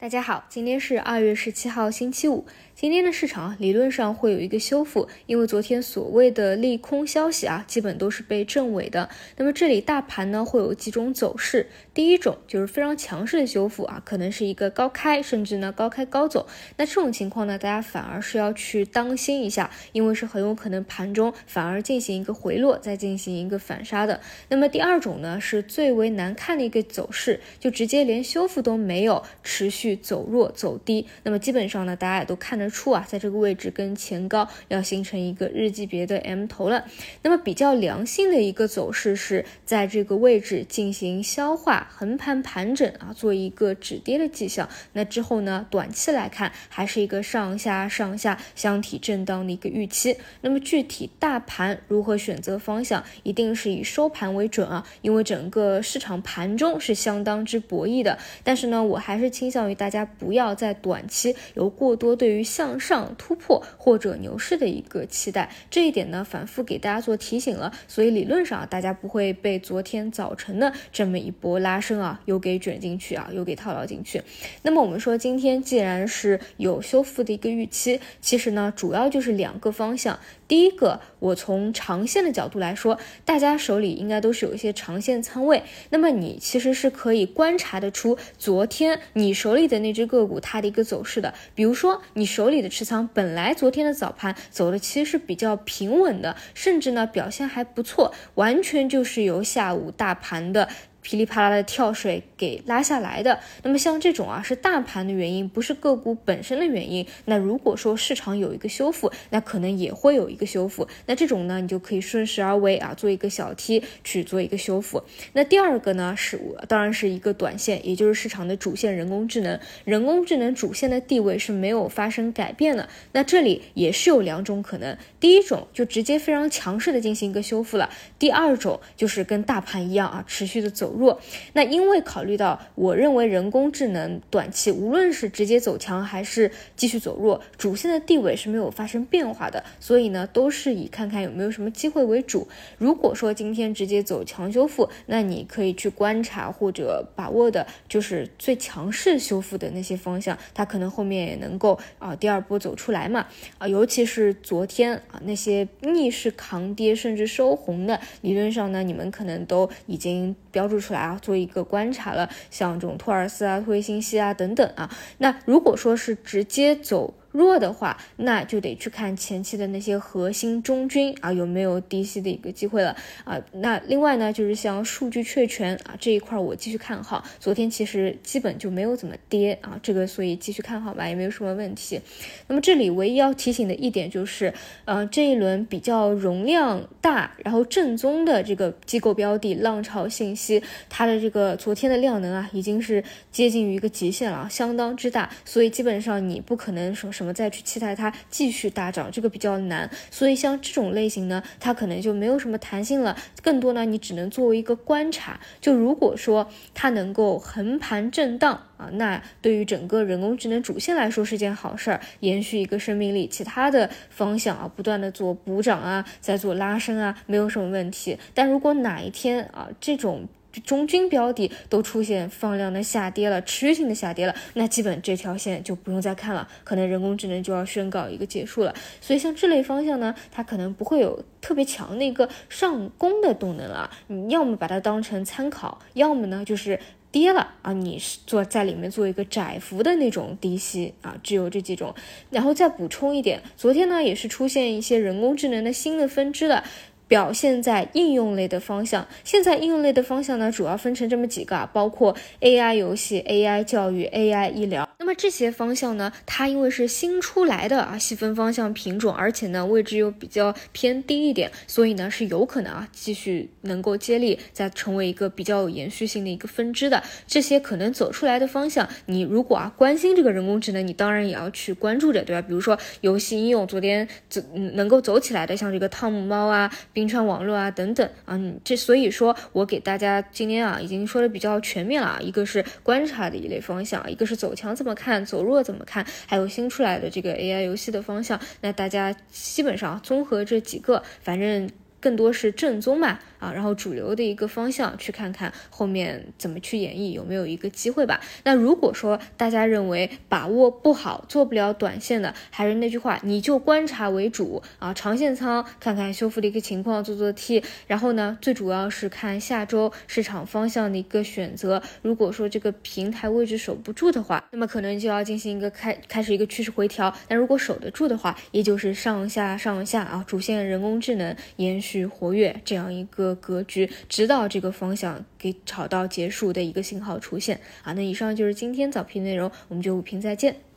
大家好，今天是二月十七号，星期五。今天的市场理论上会有一个修复，因为昨天所谓的利空消息啊，基本都是被证伪的。那么这里大盘呢会有几种走势，第一种就是非常强势的修复啊，可能是一个高开，甚至呢高开高走。那这种情况呢，大家反而是要去当心一下，因为是很有可能盘中反而进行一个回落，再进行一个反杀的。那么第二种呢，是最为难看的一个走势，就直接连修复都没有，持续去走弱走低。那么基本上呢，大家也都看得。出啊，在这个位置跟前高要形成一个日级别的 M 头了。那么比较良性的一个走势是在这个位置进行消化横盘盘整啊，做一个止跌的迹象。那之后呢，短期来看还是一个上下上下箱体震荡的一个预期。那么具体大盘如何选择方向，一定是以收盘为准啊，因为整个市场盘中是相当之博弈的。但是呢，我还是倾向于大家不要在短期有过多对于向上突破或者牛市的一个期待，这一点呢反复给大家做提醒了，所以理论上大家不会被昨天早晨的这么一波拉升啊又给卷进去啊又给套牢进去。那么我们说今天既然是有修复的一个预期，其实呢主要就是两个方向。第一个，我从长线的角度来说，大家手里应该都是有一些长线仓位，那么你其实是可以观察得出昨天你手里的那只个股它的一个走势的。比如说你手里的持仓本来昨天的早盘走的其实是比较平稳的，甚至呢表现还不错，完全就是由下午大盘的。噼里啪啦的跳水给拉下来的，那么像这种啊是大盘的原因，不是个股本身的原因。那如果说市场有一个修复，那可能也会有一个修复。那这种呢，你就可以顺势而为啊，做一个小 T 去做一个修复。那第二个呢，是当然是一个短线，也就是市场的主线人工智能。人工智能主线的地位是没有发生改变的。那这里也是有两种可能，第一种就直接非常强势的进行一个修复了，第二种就是跟大盘一样啊，持续的走。弱，那因为考虑到，我认为人工智能短期无论是直接走强还是继续走弱，主线的地位是没有发生变化的，所以呢，都是以看看有没有什么机会为主。如果说今天直接走强修复，那你可以去观察或者把握的就是最强势修复的那些方向，它可能后面也能够啊第二波走出来嘛啊，尤其是昨天啊那些逆势扛跌甚至收红的，理论上呢，你们可能都已经标注出。来啊，做一个观察了，像这种托尔斯啊、托维信息啊等等啊，那如果说是直接走。弱的话，那就得去看前期的那些核心中军啊有没有低吸的一个机会了啊。那另外呢，就是像数据确权啊这一块，我继续看好。昨天其实基本就没有怎么跌啊，这个所以继续看好吧，也没有什么问题。那么这里唯一要提醒的一点就是，呃，这一轮比较容量大，然后正宗的这个机构标的浪潮信息，它的这个昨天的量能啊已经是接近于一个极限了，相当之大，所以基本上你不可能说什么我再去期待它继续大涨，这个比较难。所以像这种类型呢，它可能就没有什么弹性了，更多呢，你只能作为一个观察。就如果说它能够横盘震荡啊，那对于整个人工智能主线来说是件好事儿，延续一个生命力。其他的方向啊，不断的做补涨啊，在做拉升啊，没有什么问题。但如果哪一天啊，这种中军标的都出现放量的下跌了，持续性的下跌了，那基本这条线就不用再看了，可能人工智能就要宣告一个结束了。所以像这类方向呢，它可能不会有特别强的一个上攻的动能了。你要么把它当成参考，要么呢就是跌了啊，你是做在里面做一个窄幅的那种低吸啊，只有这几种。然后再补充一点，昨天呢也是出现一些人工智能的新的分支了。表现在应用类的方向，现在应用类的方向呢，主要分成这么几个，啊，包括 AI 游戏、AI 教育、AI 医疗。那么这些方向呢，它因为是新出来的啊，细分方向品种，而且呢位置又比较偏低一点，所以呢是有可能啊继续能够接力，再成为一个比较有延续性的一个分支的。这些可能走出来的方向，你如果啊关心这个人工智能，你当然也要去关注着，对吧？比如说游戏应用，昨天走能够走起来的，像这个汤姆猫啊。冰川网络啊，等等啊，这所以说我给大家今天啊已经说的比较全面了啊，一个是观察的一类方向，一个是走强怎么看，走弱怎么看，还有新出来的这个 AI 游戏的方向，那大家基本上综合这几个，反正。更多是正宗嘛，啊，然后主流的一个方向去看看后面怎么去演绎，有没有一个机会吧。那如果说大家认为把握不好，做不了短线的，还是那句话，你就观察为主啊，长线仓看看修复的一个情况，做做 T，然后呢，最主要是看下周市场方向的一个选择。如果说这个平台位置守不住的话，那么可能就要进行一个开开始一个趋势回调。但如果守得住的话，也就是上下上下啊，主线人工智能延续。去活跃这样一个格局，直到这个方向给炒到结束的一个信号出现啊。那以上就是今天早评内容，我们就午评再见。